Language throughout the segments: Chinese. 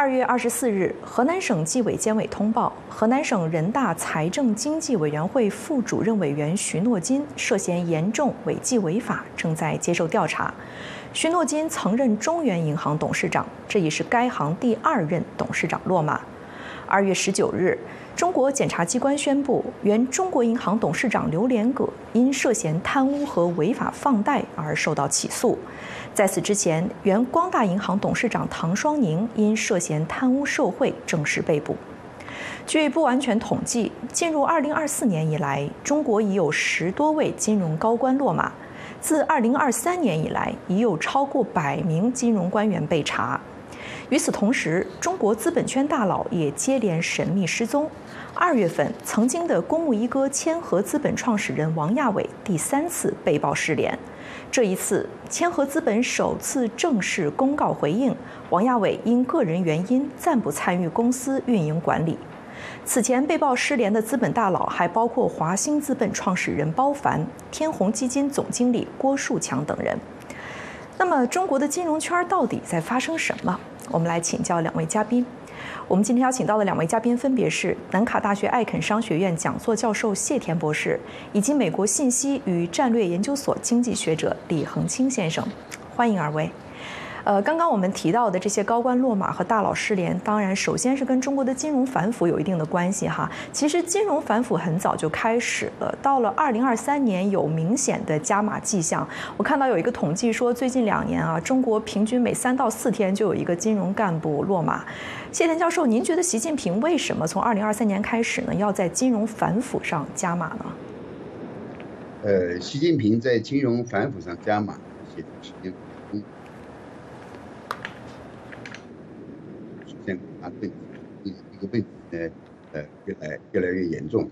二月二十四日，河南省纪委监委通报，河南省人大财政经济委员会副主任委员徐诺金涉嫌严重违纪违法，正在接受调查。徐诺金曾任中原银行董事长，这已是该行第二任董事长落马。二月十九日，中国检察机关宣布，原中国银行董事长刘连葛因涉嫌贪污和违法放贷而受到起诉。在此之前，原光大银行董事长唐双宁因涉嫌贪污受贿正式被捕。据不完全统计，进入二零二四年以来，中国已有十多位金融高官落马。自二零二三年以来，已有超过百名金融官员被查。与此同时，中国资本圈大佬也接连神秘失踪。二月份，曾经的公募一哥千和资本创始人王亚伟第三次被曝失联。这一次，千和资本首次正式公告回应，王亚伟因个人原因暂不参与公司运营管理。此前被曝失联的资本大佬还包括华兴资本创始人包凡、天弘基金总经理郭树强等人。那么，中国的金融圈到底在发生什么？我们来请教两位嘉宾。我们今天邀请到的两位嘉宾分别是南卡大学艾肯商学院讲座教授谢田博士，以及美国信息与战略研究所经济学者李恒清先生。欢迎二位。呃，刚刚我们提到的这些高官落马和大佬失联，当然首先是跟中国的金融反腐有一定的关系哈。其实金融反腐很早就开始了，到了二零二三年有明显的加码迹象。我看到有一个统计说，最近两年啊，中国平均每三到四天就有一个金融干部落马。谢田教授，您觉得习近平为什么从二零二三年开始呢，要在金融反腐上加码呢？呃，习近平在金融反腐上加码，习近平啊，问一一个问题呢，呃，越来越来越严重。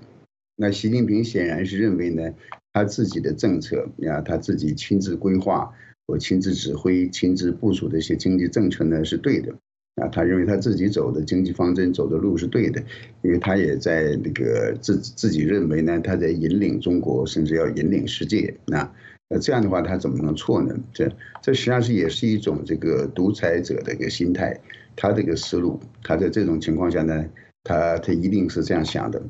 那习近平显然是认为呢，他自己的政策呀，他自己亲自规划、和亲自指挥、亲自部署的一些经济政策呢是对的。啊，他认为他自己走的经济方针走的路是对的，因为他也在那个自自己认为呢，他在引领中国，甚至要引领世界。那那这样的话，他怎么能错呢？这这实际上是也是一种这个独裁者的一个心态。他这个思路，他在这种情况下呢，他他一定是这样想的。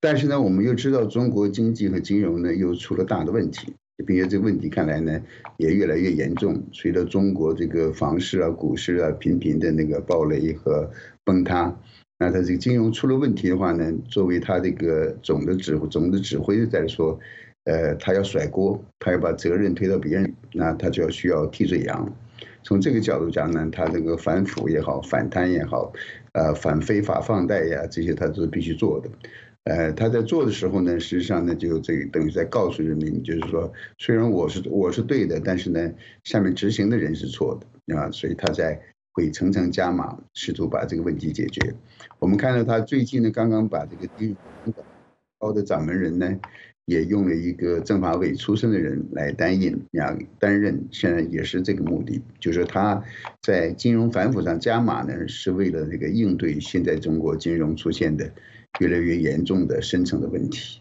但是呢，我们又知道中国经济和金融呢又出了大的问题，并且这个问题看来呢也越来越严重。随着中国这个房市啊、股市啊频频的那个暴雷和崩塌，那他这个金融出了问题的话呢，作为他这个总的指总的指挥在说，呃，他要甩锅，他要把责任推到别人，那他就要需要替罪羊。从这个角度讲呢，他这个反腐也好，反贪也好，呃，反非法放贷呀，这些他都是必须做的。呃，他在做的时候呢，实际上呢，就这个等于在告诉人民，就是说，虽然我是我是对的，但是呢，下面执行的人是错的啊，所以他在会层层加码，试图把这个问题解决。我们看到他最近呢，刚刚把这个低高的掌门人呢。也用了一个政法委出身的人来担任，啊担任，现在也是这个目的，就是他在金融反腐上加码呢，是为了那个应对现在中国金融出现的越来越严重的深层的问题。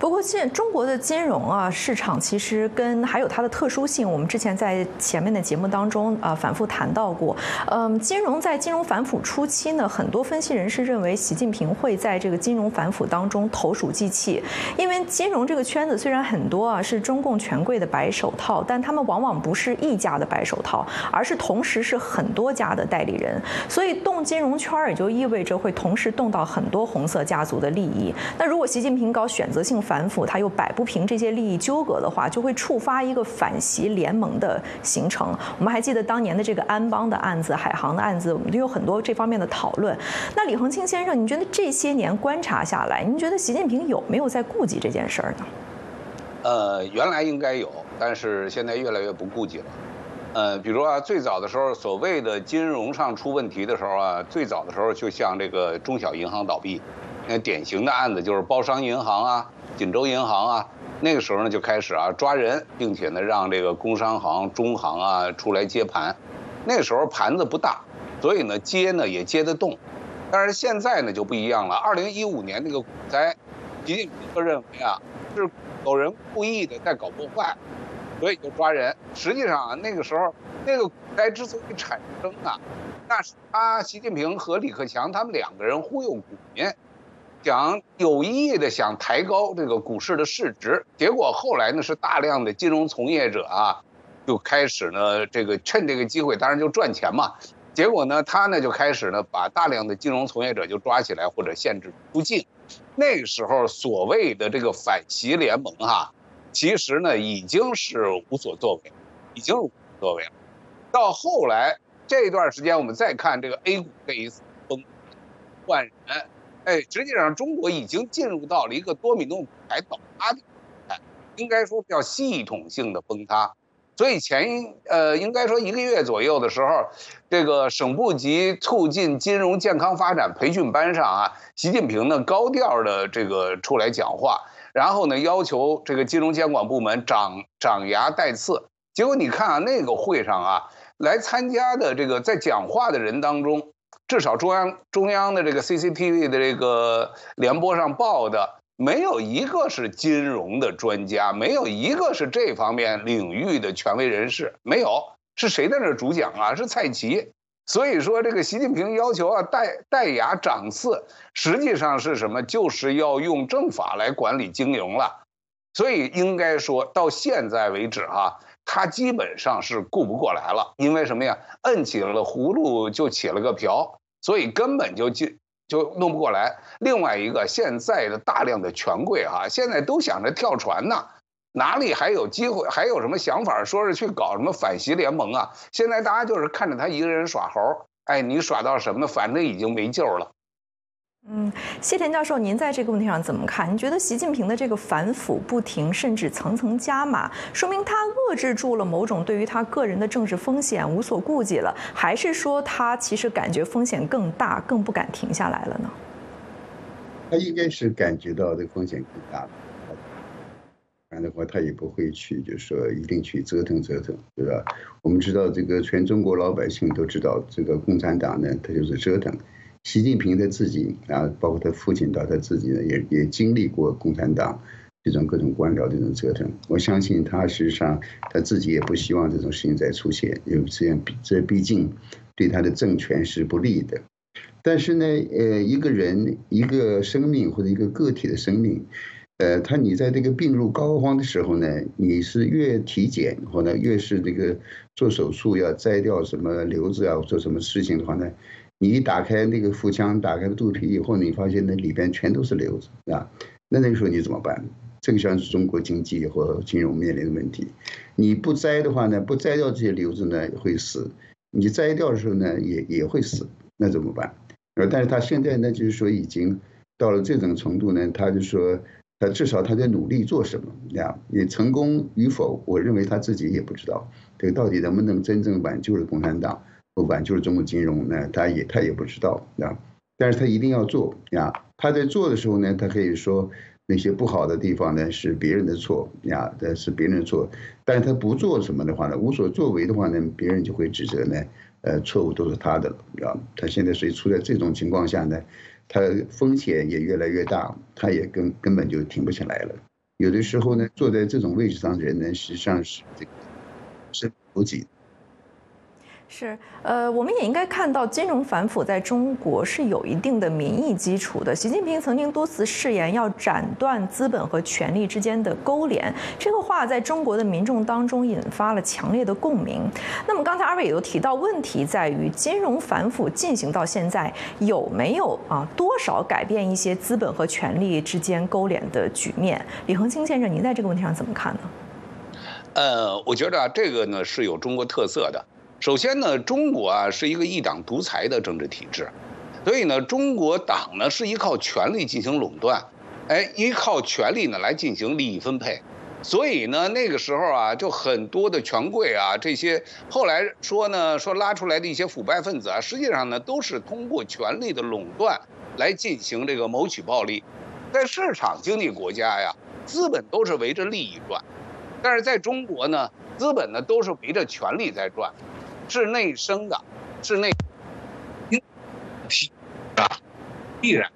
不过，现中国的金融啊市场其实跟还有它的特殊性，我们之前在前面的节目当中啊反复谈到过。嗯，金融在金融反腐初期呢，很多分析人士认为习近平会在这个金融反腐当中投鼠忌器，因为金融这个圈子虽然很多啊是中共权贵的白手套，但他们往往不是一家的白手套，而是同时是很多家的代理人，所以动金融圈也就意味着会同时动到很多红色家族的利益。那如果习近平搞选择性，反腐，他又摆不平这些利益纠葛的话，就会触发一个反习联盟的形成。我们还记得当年的这个安邦的案子、海航的案子，我们都有很多这方面的讨论。那李恒清先生，你觉得这些年观察下来，您觉得习近平有没有在顾及这件事儿呢？呃，原来应该有，但是现在越来越不顾及了。呃，比如啊，最早的时候，所谓的金融上出问题的时候啊，最早的时候就像这个中小银行倒闭。那典型的案子就是包商银行啊、锦州银行啊，那个时候呢就开始啊抓人，并且呢让这个工商行、中行啊出来接盘。那个时候盘子不大，所以呢接呢也接得动。但是现在呢就不一样了。二零一五年那个股灾，习近平就认为啊是有人故意的在搞破坏，所以就抓人。实际上啊那个时候那个股灾之所以产生啊，那是他习近平和李克强他们两个人忽悠股民，想有意的想抬高这个股市的市值，结果后来呢是大量的金融从业者啊，就开始呢这个趁这个机会，当然就赚钱嘛。结果呢，他呢就开始呢把大量的金融从业者就抓起来或者限制出境。那个时候所谓的这个反习联盟哈，其实呢已经是无所作为，已经是无所作为了。到后来这段时间，我们再看这个 A 股这一次崩，万人，哎，实际上中国已经进入到了一个多米诺骨牌倒塌的状态，应该说叫系统性的崩塌。所以前呃，应该说一个月左右的时候，这个省部级促进金融健康发展培训班上啊，习近平呢高调的这个出来讲话，然后呢要求这个金融监管部门长长牙带刺。结果你看啊，那个会上啊，来参加的这个在讲话的人当中，至少中央中央的这个 CCTV 的这个联播上报的。没有一个是金融的专家，没有一个是这方面领域的权威人士，没有是谁在那主讲啊？是蔡奇。所以说，这个习近平要求啊，戴戴牙长刺，实际上是什么？就是要用政法来管理经营了。所以应该说到现在为止哈，他基本上是顾不过来了，因为什么呀？摁起了葫芦就起了个瓢，所以根本就就。就弄不过来。另外一个，现在的大量的权贵哈，现在都想着跳船呢，哪里还有机会？还有什么想法？说是去搞什么反西联盟啊？现在大家就是看着他一个人耍猴，哎，你耍到什么呢？反正已经没救了。嗯，谢田教授，您在这个问题上怎么看？您觉得习近平的这个反腐不停，甚至层层加码，说明他遏制住了某种对于他个人的政治风险无所顾忌了，还是说他其实感觉风险更大，更不敢停下来了呢？他应该是感觉到这风险更大，不然的话他也不会去，就是说一定去折腾折腾，对吧？我们知道这个全中国老百姓都知道，这个共产党呢，他就是折腾。习近平他自己啊，包括他父亲到他自己呢，也也经历过共产党这种各种官僚这种折腾。我相信他实际上他自己也不希望这种事情再出现，因为这样这毕竟对他的政权是不利的。但是呢，呃，一个人一个生命或者一个个体的生命，呃，他你在这个病入膏肓的时候呢，你是越体检或者越是这个做手术要摘掉什么瘤子啊，做什么事情的话呢？你一打开那个腹腔，打开肚皮以后，你发现那里边全都是瘤子啊，那那个时候你怎么办？这个像是中国经济或金融面临的问题。你不摘的话呢，不摘掉这些瘤子呢会死；你摘掉的时候呢也也会死，那怎么办？呃，但是他现在呢就是说已经到了这种程度呢，他就说他至少他在努力做什么呀？你成功与否，我认为他自己也不知道，这个到底能不能真正挽救了共产党？不管就是中国金融呢，他也他也不知道啊，但是他一定要做呀。他在做的时候呢，他可以说那些不好的地方呢是别人的错呀，这是别人的错。但是他不做什么的话呢，无所作为的话呢，别人就会指责呢，呃，错误都是他的了啊。他现在所以处在这种情况下呢，他风险也越来越大，他也根根本就停不下来了。有的时候呢，坐在这种位置上的人呢，实际上是这个是不己。是，呃，我们也应该看到，金融反腐在中国是有一定的民意基础的。习近平曾经多次誓言要斩断资本和权力之间的勾连，这个话在中国的民众当中引发了强烈的共鸣。那么刚才二位也都提到，问题在于金融反腐进行到现在有没有啊多少改变一些资本和权力之间勾连的局面？李恒清先生，您在这个问题上怎么看呢？呃，我觉得啊这个呢是有中国特色的。首先呢，中国啊是一个一党独裁的政治体制，所以呢，中国党呢是依靠权力进行垄断，哎，依靠权力呢来进行利益分配，所以呢，那个时候啊，就很多的权贵啊，这些后来说呢，说拉出来的一些腐败分子啊，实际上呢都是通过权力的垄断来进行这个谋取暴利，在市场经济国家呀，资本都是围着利益转，但是在中国呢，资本呢都是围着权力在转。是内生的，是内体啊，必然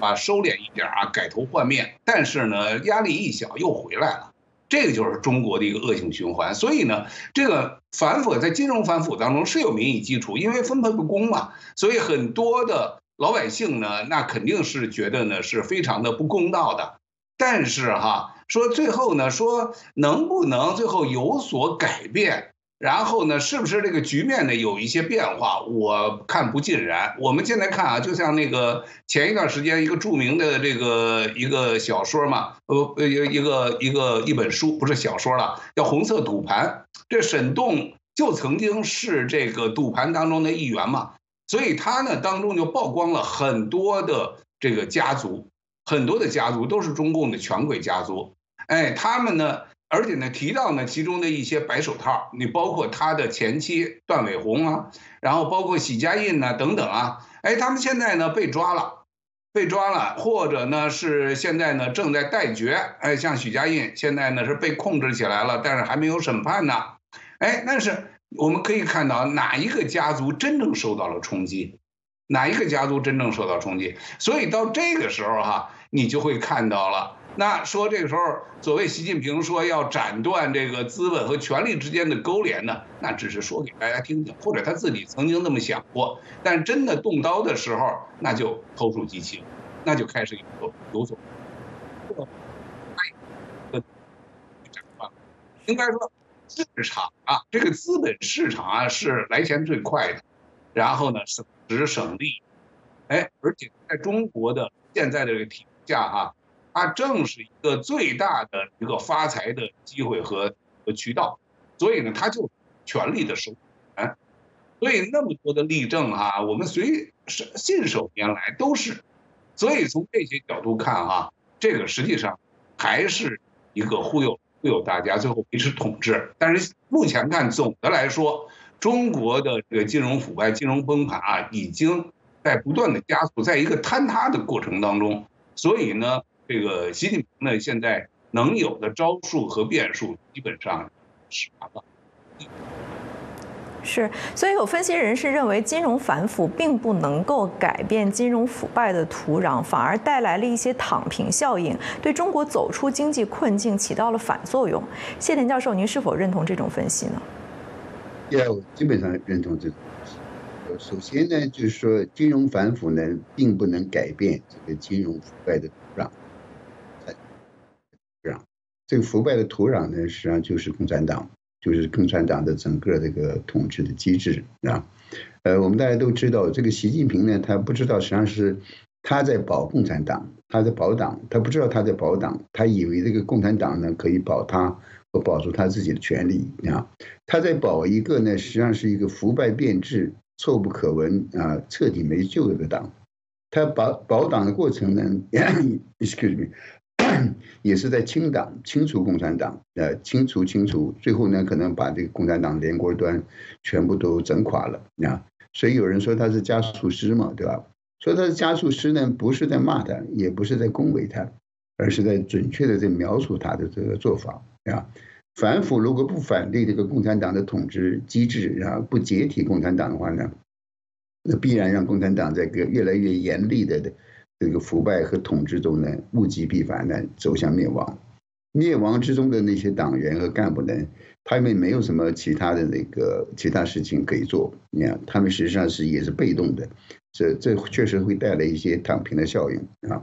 啊收敛一点啊，改头换面。但是呢，压力一小又回来了。这个就是中国的一个恶性循环。所以呢，这个反腐在金融反腐当中是有民意基础，因为分配不公嘛，所以很多的老百姓呢，那肯定是觉得呢是非常的不公道的。但是哈，说最后呢，说能不能最后有所改变？然后呢，是不是这个局面呢有一些变化？我看不尽然。我们现在看啊，就像那个前一段时间一个著名的这个一个小说嘛，呃呃一个一个一本书，不是小说了，叫《红色赌盘》。这沈栋就曾经是这个赌盘当中的一员嘛，所以他呢当中就曝光了很多的这个家族，很多的家族都是中共的权贵家族。哎，他们呢？而且呢，提到呢其中的一些白手套，你包括他的前妻段伟红啊，然后包括许家印呢等等啊，哎，他们现在呢被抓了，被抓了，或者呢是现在呢正在待决，哎，像许家印现在呢是被控制起来了，但是还没有审判呢，哎，但是我们可以看到哪一个家族真正受到了冲击，哪一个家族真正受到冲击，所以到这个时候哈，你就会看到了。那说这个时候，所谓习近平说要斩断这个资本和权力之间的勾连呢，那只是说给大家听听，或者他自己曾经那么想过。但真的动刀的时候，那就投鼠忌器，那就开始有所有所。应该说，市场啊，这个资本市场啊是来钱最快的，然后呢省时省力，哎，而且在中国的现在的这个体制下哈。它正是一个最大的一个发财的机会和和渠道，所以呢，它就权力的收权，所以那么多的例证哈，我们随信手拈来都是，所以从这些角度看哈，这个实际上还是一个忽悠忽悠大家，最后维持统治。但是目前看，总的来说，中国的这个金融腐败、金融崩盘啊，已经在不断的加速，在一个坍塌的过程当中，所以呢。这个习近平呢，现在能有的招数和变数基本上是完了。是，所以有分析人士认为，金融反腐并不能够改变金融腐败的土壤，反而带来了一些躺平效应，对中国走出经济困境起到了反作用。谢田教授，您是否认同这种分析呢？也基本上认同这种。首先呢，就是说金融反腐呢，并不能改变这个金融腐败的土壤。这个腐败的土壤呢，实际上就是共产党，就是共产党的整个这个统治的机制啊。呃，我们大家都知道，这个习近平呢，他不知道实际上是他在保共产党，他在保党，他不知道他在保党，他以为这个共产党呢可以保他和保住他自己的权利啊。他在保一个呢，实际上是一个腐败变质、臭不可闻啊、彻底没救的党。他保保党的过程呢，excuse me。也是在清党、清除共产党，呃，清除、清除，最后呢，可能把这个共产党连锅端全部都整垮了啊。所以有人说他是加速师嘛，对吧？说他是加速师呢，不是在骂他，也不是在恭维他，而是在准确的在描述他的这个做法啊。反腐如果不反对这个共产党的统治机制啊，不解体共产党的话呢，那必然让共产党这个越来越严厉的的。这个腐败和统治中呢，物极必反呢，走向灭亡。灭亡之中的那些党员和干部呢，他们没有什么其他的那个其他事情可以做。你看，他们实际上是也是被动的。这这确实会带来一些躺平的效应啊。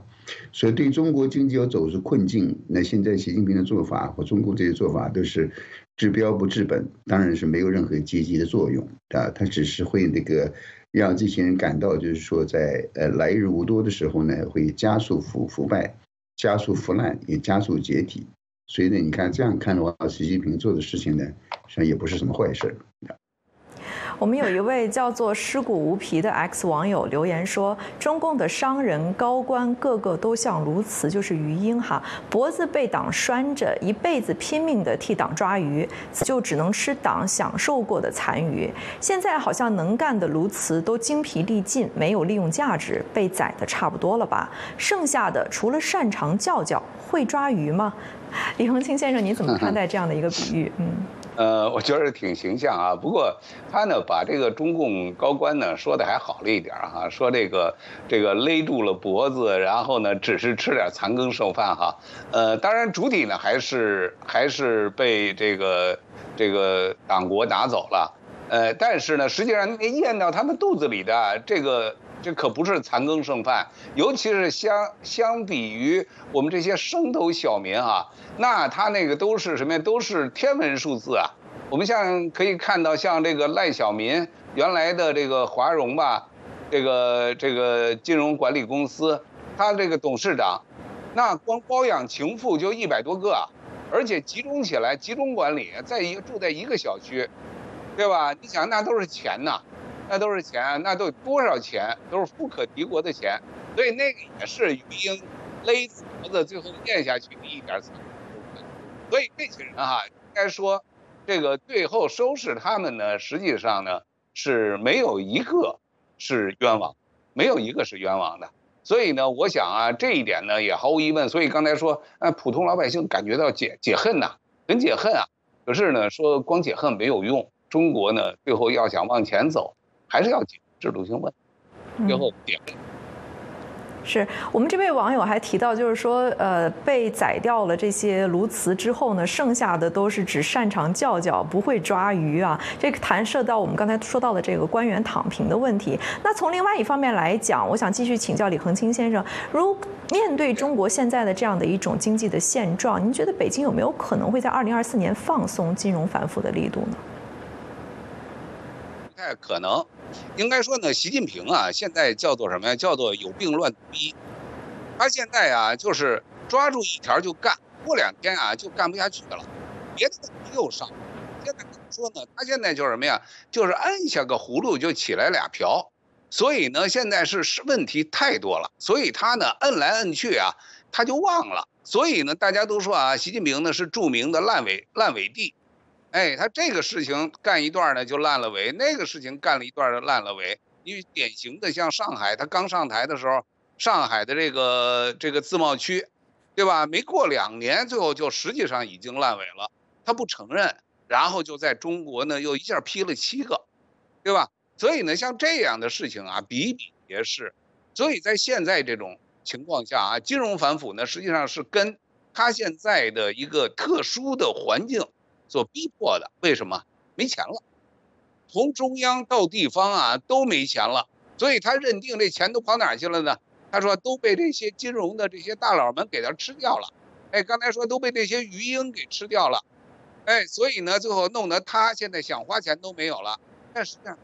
所以，对中国经济要走出困境，那现在习近平的做法和中共这些做法都是治标不治本，当然是没有任何积极的作用啊。他只是会那个。让这些人感到，就是说，在呃来日无多的时候呢，会加速腐腐败，加速腐烂，也加速解体。所以呢，你看这样看的话，习近平做的事情呢，实际上也不是什么坏事。我们有一位叫做“尸骨无皮”的 X 网友留言说：“中共的商人高官个个都像鸬鹚，就是鱼鹰哈，脖子被党拴着，一辈子拼命的替党抓鱼，就只能吃党享受过的残余。现在好像能干的鸬鹚都精疲力尽，没有利用价值，被宰的差不多了吧？剩下的除了擅长叫叫，会抓鱼吗？”李恒清先生，你怎么看待这样的一个比喻？嗯。呃，我觉得挺形象啊。不过他呢，把这个中共高官呢说的还好了一点哈，说这个这个勒住了脖子，然后呢只是吃点残羹剩饭哈。呃，当然主体呢还是还是被这个这个党国拿走了。呃，但是呢，实际上咽到他们肚子里的这个。这可不是残羹剩饭，尤其是相相比于我们这些生头小民啊，那他那个都是什么呀？都是天文数字啊！我们像可以看到，像这个赖小民原来的这个华融吧，这个这个金融管理公司，他这个董事长，那光包养情妇就一百多个，而且集中起来，集中管理，在一个住在一个小区，对吧？你想，那都是钱呐。那都是钱，那都多少钱，都是富可敌国的钱，所以那个也是鱼鹰勒脖子，最后咽下去的一点惨。所以这些人哈，应该说，这个最后收拾他们呢，实际上呢是没有一个是冤枉，没有一个是冤枉的。所以呢，我想啊，这一点呢也毫无疑问。所以刚才说，呃，普通老百姓感觉到解解恨呐，很解恨啊。可是呢，说光解恨没有用，中国呢最后要想往前走。还是要解制度性问题，最后点。是我们这位网友还提到，就是说，呃，被宰掉了这些鸬鹚之后呢，剩下的都是只擅长叫叫，不会抓鱼啊。这个谈涉到我们刚才说到的这个官员躺平的问题。那从另外一方面来讲，我想继续请教李恒清先生，如面对中国现在的这样的一种经济的现状，您觉得北京有没有可能会在二零二四年放松金融反腐的力度呢？不太可能。应该说呢，习近平啊，现在叫做什么呀？叫做有病乱逼。他现在啊，就是抓住一条就干，过两天啊就干不下去了，别的问题又上。现在怎么说呢？他现在就是什么呀？就是按下个葫芦就起来俩瓢。所以呢，现在是是问题太多了，所以他呢摁来摁去啊，他就忘了。所以呢，大家都说啊，习近平呢是著名的烂尾烂尾地。哎，他这个事情干一段呢就烂了尾，那个事情干了一段就烂了尾。因为典型的像上海，他刚上台的时候，上海的这个这个自贸区，对吧？没过两年，最后就实际上已经烂尾了。他不承认，然后就在中国呢又一下批了七个，对吧？所以呢，像这样的事情啊比比皆是。所以在现在这种情况下啊，金融反腐呢实际上是跟他现在的一个特殊的环境。所逼迫的，为什么没钱了？从中央到地方啊都没钱了，所以他认定这钱都跑哪去了呢？他说都被这些金融的这些大佬们给他吃掉了。哎，刚才说都被这些鱼鹰给吃掉了。哎，所以呢，最后弄得他现在想花钱都没有了。但实际上，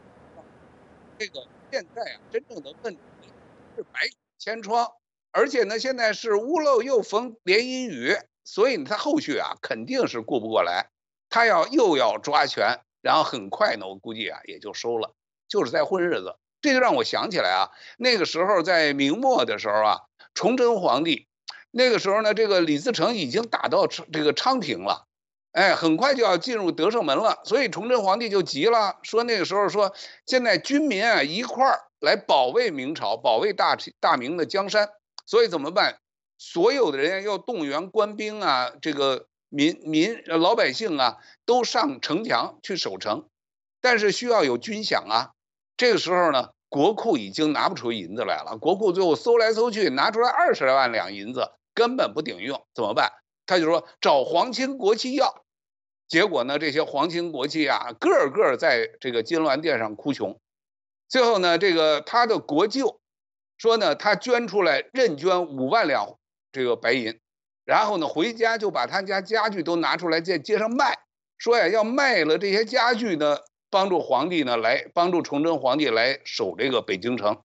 这个现在啊，真正的问题是百孔千疮，而且呢，现在是屋漏又逢连阴雨，所以他后续啊肯定是顾不过来。他要又要抓权，然后很快呢，我估计啊也就收了，就是在混日子。这就让我想起来啊，那个时候在明末的时候啊，崇祯皇帝，那个时候呢，这个李自成已经打到这个昌平了，哎，很快就要进入德胜门了，所以崇祯皇帝就急了，说那个时候说现在军民啊一块儿来保卫明朝，保卫大大明的江山，所以怎么办？所有的人要动员官兵啊，这个。民民老百姓啊，都上城墙去守城，但是需要有军饷啊。这个时候呢，国库已经拿不出银子来了。国库最后搜来搜去，拿出来二十来万两银子，根本不顶用，怎么办？他就说找皇亲国戚要。结果呢，这些皇亲国戚啊，个个在这个金銮殿上哭穷。最后呢，这个他的国舅说呢，他捐出来认捐五万两这个白银。然后呢，回家就把他家家具都拿出来在街上卖，说呀要卖了这些家具呢，帮助皇帝呢来帮助崇祯皇帝来守这个北京城。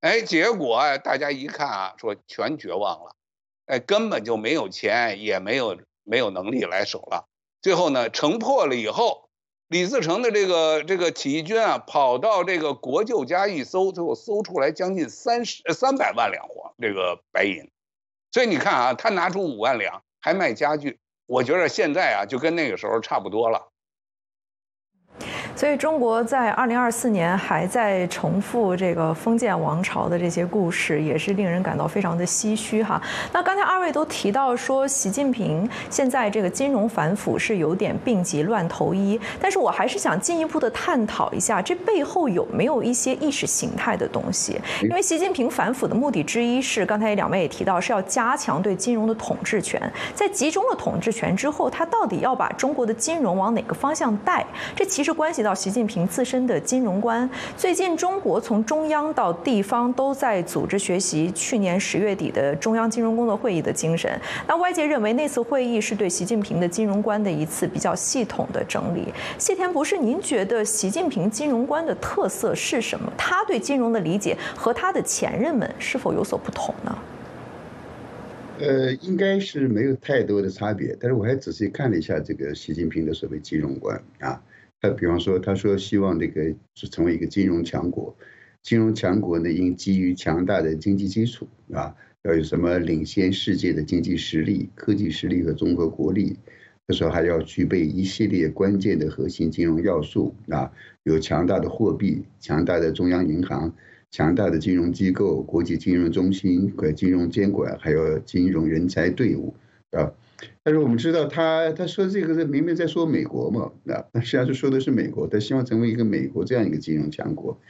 哎，结果啊，大家一看啊，说全绝望了，哎，根本就没有钱，也没有没有能力来守了。最后呢，城破了以后，李自成的这个这个起义军啊，跑到这个国舅家一搜，最后搜出来将近三十三百万两黄这个白银。所以你看啊，他拿出五万两还卖家具，我觉得现在啊就跟那个时候差不多了。所以中国在二零二四年还在重复这个封建王朝的这些故事，也是令人感到非常的唏嘘哈。那刚才二位都提到说，习近平现在这个金融反腐是有点病急乱投医，但是我还是想进一步的探讨一下，这背后有没有一些意识形态的东西？因为习近平反腐的目的之一是，刚才两位也提到是要加强对金融的统治权，在集中了统治权之后，他到底要把中国的金融往哪个方向带？这其实关系到习近平自身的金融观。最近，中国从中央到地方都在组织学习去年十月底的中央金融工作会议的精神。那外界认为那次会议是对习近平的金融观的一次比较系统的整理。谢田博士，您觉得习近平金融观的特色是什么？他对金融的理解和他的前任们是否有所不同呢？呃，应该是没有太多的差别。但是我还仔细看了一下这个习近平的所谓金融观啊。他比方说，他说希望这个是成为一个金融强国，金融强国呢应基于强大的经济基础啊，要有什么领先世界的经济实力、科技实力和综合国力。他说还要具备一系列关键的核心金融要素啊，有强大的货币、强大的中央银行、强大的金融机构、国际金融中心和金融监管，还有金融人才队伍啊。但是我们知道，他他说这个是明明在说美国嘛，那那实际上是说的是美国，他希望成为一个美国这样一个金融强国。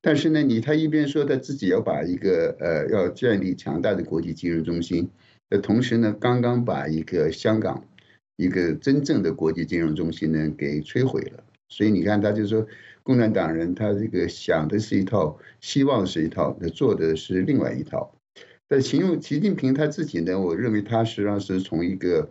但是呢，你他一边说他自己要把一个呃要建立强大的国际金融中心，那同时呢，刚刚把一个香港一个真正的国际金融中心呢给摧毁了。所以你看，他就说共产党人他这个想的是一套，希望是一套，他做的是另外一套。但形容习近平他自己呢，我认为他实际上是从一个，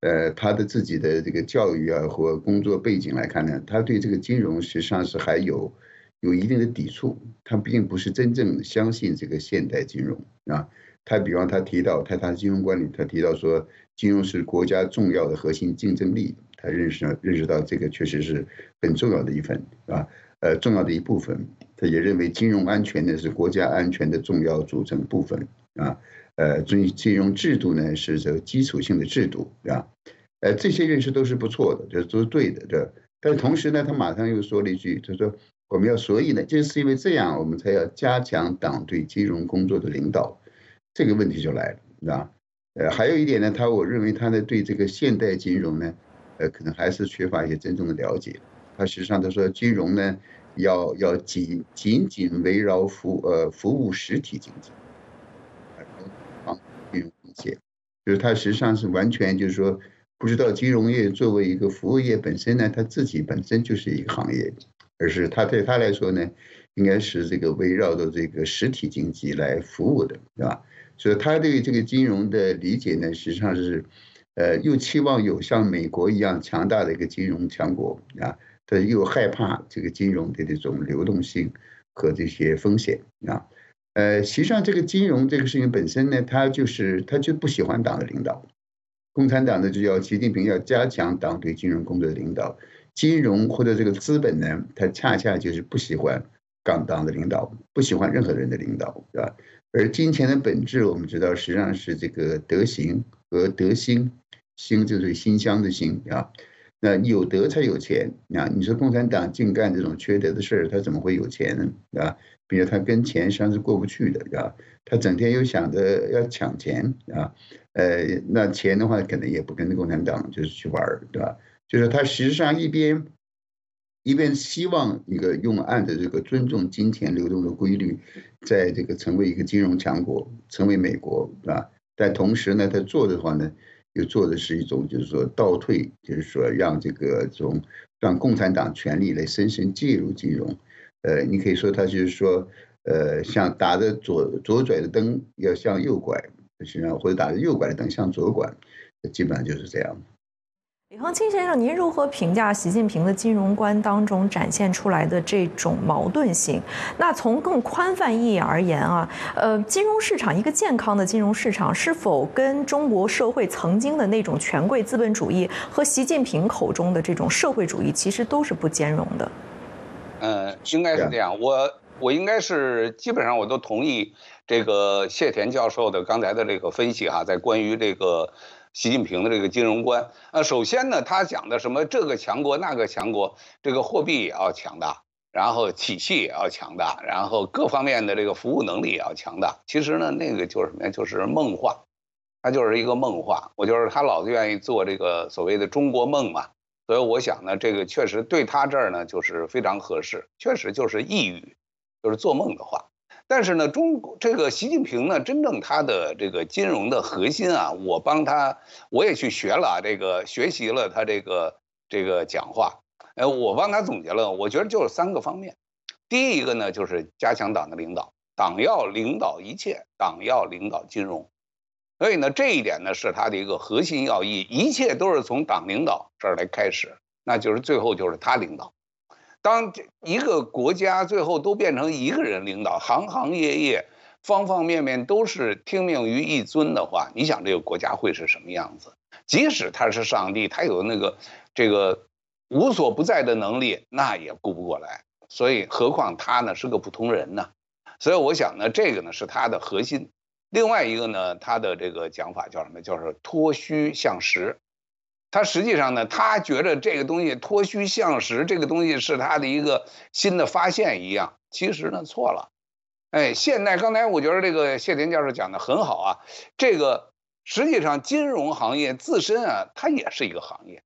呃，他的自己的这个教育啊或工作背景来看呢，他对这个金融实际上是还有有一定的抵触，他并不是真正相信这个现代金融啊。他比方他提到他他金融管理，他提到说金融是国家重要的核心竞争力，他认识认识到这个确实是很重要的一份啊，呃，重要的一部分。他也认为金融安全呢是国家安全的重要组成部分。啊，呃，金金融制度呢是这个基础性的制度，啊，呃，这些认识都是不错的，这都是对的，这。但同时呢，他马上又说了一句，他说我们要，所以呢，就是因为这样，我们才要加强党对金融工作的领导。这个问题就来了，啊，呃，还有一点呢，他我认为他呢对这个现代金融呢，呃，可能还是缺乏一些真正的了解。他实际上他说金融呢要要紧紧紧围绕服呃服务实体经济。解就是它实际上是完全就是说，不知道金融业作为一个服务业本身呢，它自己本身就是一个行业，而是它对它来说呢，应该是这个围绕着这个实体经济来服务的，对吧？所以他对这个金融的理解呢，实际上是，呃，又期望有像美国一样强大的一个金融强国啊，他又害怕这个金融的这种流动性和这些风险啊。呃，实际上这个金融这个事情本身呢，他就是他就不喜欢党的领导，共产党呢就要习近平要加强党对金融工作的领导，金融或者这个资本呢，他恰恰就是不喜欢港党的领导，不喜欢任何人的领导，对吧？而金钱的本质我们知道，实际上是这个德行和德心，心就是心香的心啊，那有德才有钱啊，你说共产党净干这种缺德的事儿，他怎么会有钱呢？对吧？比如他跟钱实际上是过不去的，啊，他整天又想着要抢钱啊，呃，那钱的话可能也不跟共产党就是去玩儿，对吧？就是他实际上一边一边希望一个用按着这个尊重金钱流动的规律，在这个成为一个金融强国，成为美国，对吧？但同时呢，他做的话呢，又做的是一种就是说倒退，就是说让这个种让共产党权力来深深介入金融。呃，你可以说他就是说，呃，像打着左左转的灯要向右拐，实际上或者打着右拐的灯向左拐，基本上就是这样。李恒清先生，您如何评价习近平的金融观当中展现出来的这种矛盾性？那从更宽泛意义而言啊，呃，金融市场一个健康的金融市场，是否跟中国社会曾经的那种权贵资本主义和习近平口中的这种社会主义，其实都是不兼容的？嗯，应该是这样。我我应该是基本上我都同意这个谢田教授的刚才的这个分析哈，在关于这个习近平的这个金融观。呃，首先呢，他讲的什么这个强国那个强国，这个货币也要强大，然后体系也要强大，然后各方面的这个服务能力也要强大。其实呢，那个就是什么呀？就是梦话，他就是一个梦话。我就是他老愿意做这个所谓的中国梦嘛。所以我想呢，这个确实对他这儿呢就是非常合适，确实就是呓语，就是做梦的话。但是呢，中这个习近平呢，真正他的这个金融的核心啊，我帮他，我也去学了这个学习了他这个这个讲话，呃，我帮他总结了，我觉得就是三个方面。第一个呢，就是加强党的领导，党要领导一切，党要领导金融。所以呢，这一点呢是他的一个核心要义，一切都是从党领导这儿来开始，那就是最后就是他领导。当一个国家最后都变成一个人领导，行行业业、方方面面都是听命于一尊的话，你想这个国家会是什么样子？即使他是上帝，他有那个这个无所不在的能力，那也顾不过来。所以，何况他呢是个普通人呢？所以，我想呢，这个呢是他的核心。另外一个呢，他的这个讲法叫什么？叫是脱虚向实。他实际上呢，他觉得这个东西脱虚向实，这个东西是他的一个新的发现一样。其实呢，错了。哎，现在刚才我觉得这个谢田教授讲的很好啊。这个实际上金融行业自身啊，它也是一个行业。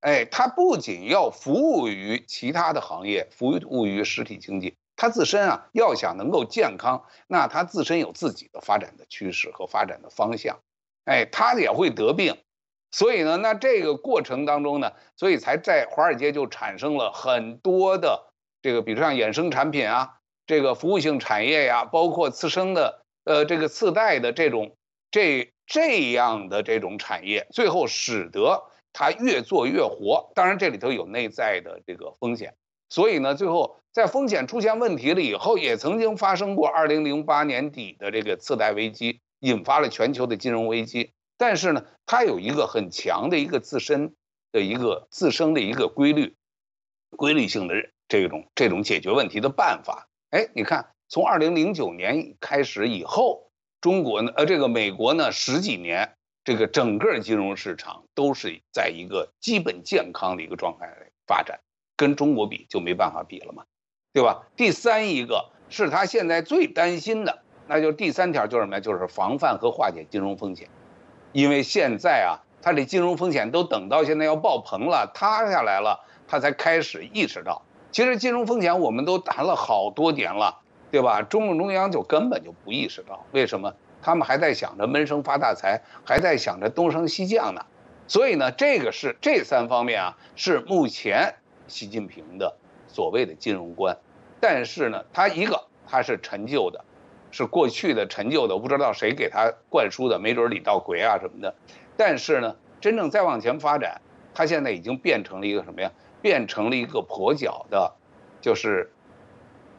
哎，它不仅要服务于其他的行业，服务于实体经济。它自身啊，要想能够健康，那它自身有自己的发展的趋势和发展的方向，哎，它也会得病，所以呢，那这个过程当中呢，所以才在华尔街就产生了很多的这个，比如像衍生产品啊，这个服务性产业呀，包括次生的呃这个次贷的这种这这样的这种产业，最后使得它越做越活。当然这里头有内在的这个风险。所以呢，最后在风险出现问题了以后，也曾经发生过二零零八年底的这个次贷危机，引发了全球的金融危机。但是呢，它有一个很强的一个自身的一个自身的一个规律，规律性的这种这种解决问题的办法。哎，你看，从二零零九年开始以后，中国呢，呃，这个美国呢，十几年，这个整个金融市场都是在一个基本健康的一个状态发展。跟中国比就没办法比了嘛，对吧？第三一个是他现在最担心的，那就是第三条就是什么呀？就是防范和化解金融风险，因为现在啊，他这金融风险都等到现在要爆棚了、塌下来了，他才开始意识到，其实金融风险我们都谈了好多年了，对吧？中共中央就根本就不意识到，为什么？他们还在想着闷声发大财，还在想着东升西降呢。所以呢，这个是这三方面啊，是目前。习近平的所谓的金融观，但是呢，他一个他是陈旧的，是过去的陈旧的，不知道谁给他灌输的，没准李道奎啊什么的。但是呢，真正再往前发展，他现在已经变成了一个什么呀？变成了一个跛脚的，就是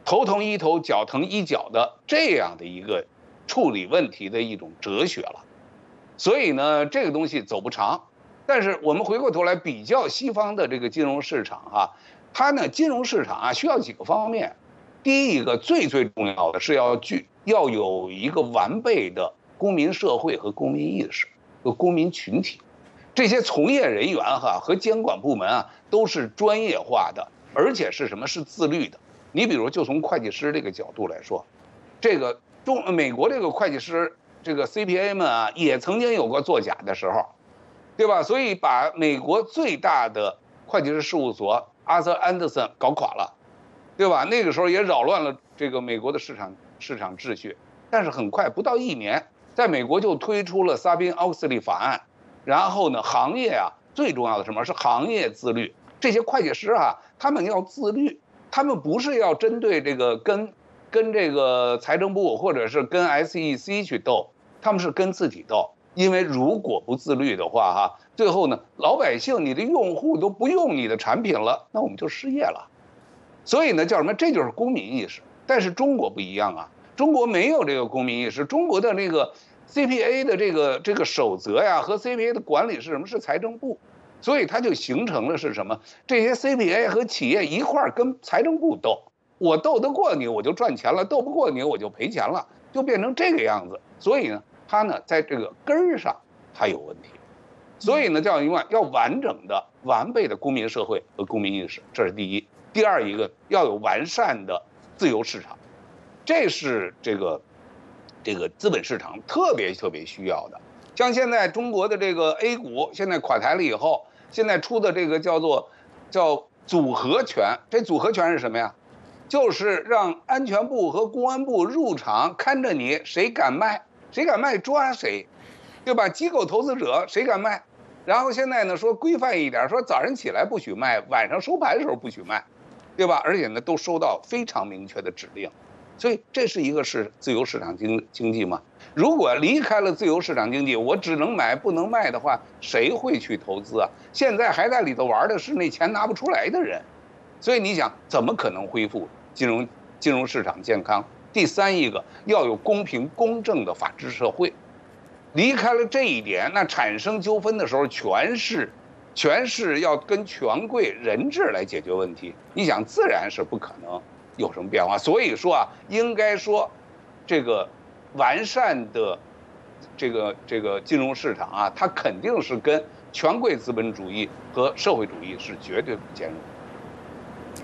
头疼医头，脚疼医脚的这样的一个处理问题的一种哲学了。所以呢，这个东西走不长。但是我们回过头来比较西方的这个金融市场啊，它呢金融市场啊需要几个方面，第一个最最重要的是要具要有一个完备的公民社会和公民意识和公民群体，这些从业人员哈和监管部门啊都是专业化的，而且是什么是自律的。你比如就从会计师这个角度来说，这个中美国这个会计师这个 CPA 们啊也曾经有过作假的时候。对吧？所以把美国最大的会计师事务所阿瑟安德森搞垮了，对吧？那个时候也扰乱了这个美国的市场市场秩序。但是很快，不到一年，在美国就推出了萨宾奥克斯利法案。然后呢，行业啊，最重要的什么是行业自律？这些会计师啊，他们要自律，他们不是要针对这个跟跟这个财政部或者是跟 SEC 去斗，他们是跟自己斗。因为如果不自律的话，哈，最后呢，老百姓你的用户都不用你的产品了，那我们就失业了。所以呢，叫什么？这就是公民意识。但是中国不一样啊，中国没有这个公民意识。中国的那个 CPA 的这个这个守则呀，和 CPA 的管理是什么？是财政部。所以它就形成了是什么？这些 CPA 和企业一块儿跟财政部斗，我斗得过你，我就赚钱了；斗不过你，我就赔钱了，就变成这个样子。所以呢。它呢，在这个根儿上，它有问题，所以呢，教育外要完整的、完备的公民社会和公民意识，这是第一。第二一个要有完善的自由市场，这是这个这个资本市场特别特别需要的。像现在中国的这个 A 股现在垮台了以后，现在出的这个叫做叫组合拳，这组合拳是什么呀？就是让安全部和公安部入场看着你，谁敢卖，谁敢卖抓谁，对吧？机构投资者谁敢卖？然后现在呢说规范一点，说早上起来不许卖，晚上收盘的时候不许卖，对吧？而且呢都收到非常明确的指令，所以这是一个是自由市场经经济嘛？如果离开了自由市场经济，我只能买不能卖的话，谁会去投资啊？现在还在里头玩的是那钱拿不出来的人。所以你想，怎么可能恢复金融金融市场健康？第三一个要有公平公正的法治社会，离开了这一点，那产生纠纷的时候，全是全是要跟权贵人治来解决问题。你想，自然是不可能有什么变化。所以说啊，应该说，这个完善的这个这个金融市场啊，它肯定是跟权贵资本主义和社会主义是绝对不兼容。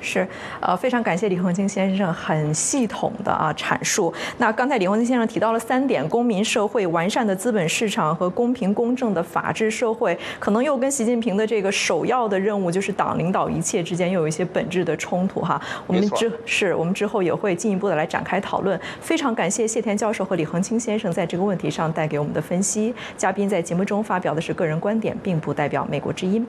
是，呃，非常感谢李恒清先生很系统的啊阐述。那刚才李恒清先生提到了三点：公民社会、完善的资本市场和公平公正的法治社会，可能又跟习近平的这个首要的任务就是党领导一切之间又有一些本质的冲突哈。我们之是我们之后也会进一步的来展开讨论。非常感谢谢田教授和李恒清先生在这个问题上带给我们的分析。嘉宾在节目中发表的是个人观点，并不代表美国之音。